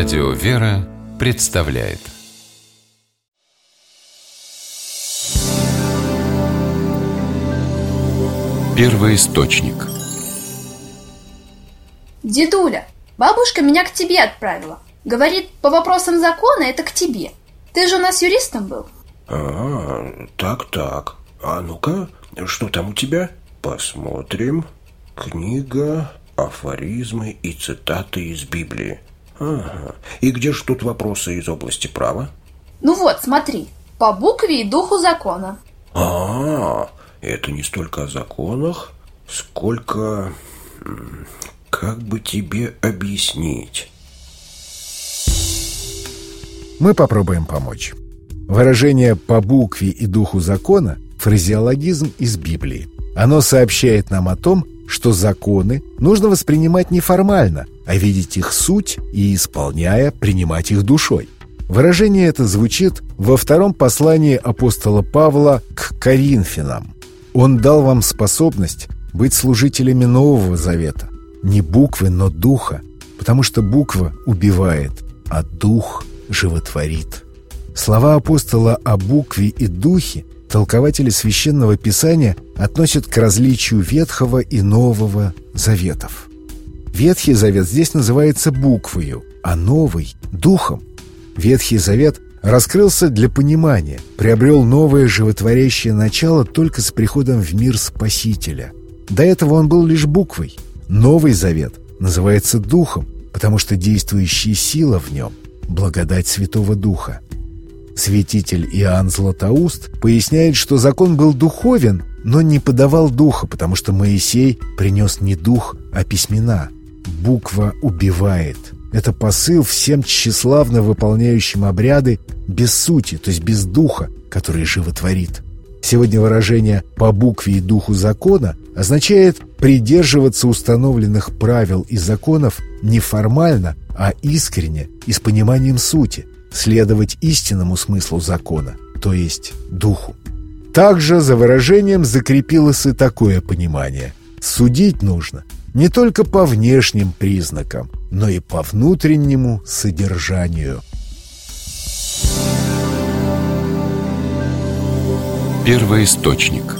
Радио «Вера» представляет Первый источник Дедуля, бабушка меня к тебе отправила. Говорит, по вопросам закона это к тебе. Ты же у нас юристом был. А, так-так. А ну-ка, что там у тебя? Посмотрим. Книга, афоризмы и цитаты из Библии. Ага. И где же тут вопросы из области права? Ну вот, смотри. По букве и духу закона. А, это не столько о законах, сколько... Как бы тебе объяснить? Мы попробуем помочь. Выражение «по букве и духу закона» – фразеологизм из Библии. Оно сообщает нам о том, что законы нужно воспринимать не формально, а видеть их суть и, исполняя, принимать их душой. Выражение это звучит во втором послании апостола Павла к Коринфянам. «Он дал вам способность быть служителями Нового Завета, не буквы, но духа, потому что буква убивает, а дух животворит». Слова апостола о букве и духе толкователи Священного Писания относят к различию Ветхого и Нового Заветов. Ветхий Завет здесь называется буквою, а Новый – духом. Ветхий Завет раскрылся для понимания, приобрел новое животворящее начало только с приходом в мир Спасителя. До этого он был лишь буквой. Новый Завет называется духом, потому что действующая сила в нем – благодать Святого Духа – Святитель Иоанн Златоуст поясняет, что закон был духовен, но не подавал духа, потому что Моисей принес не дух, а письмена. Буква убивает. Это посыл всем тщеславно выполняющим обряды без сути, то есть без духа, который животворит. Сегодня выражение «по букве и духу закона» означает придерживаться установленных правил и законов не формально, а искренне и с пониманием сути – следовать истинному смыслу закона, то есть духу. Также за выражением закрепилось и такое понимание. Судить нужно не только по внешним признакам, но и по внутреннему содержанию. Первый источник –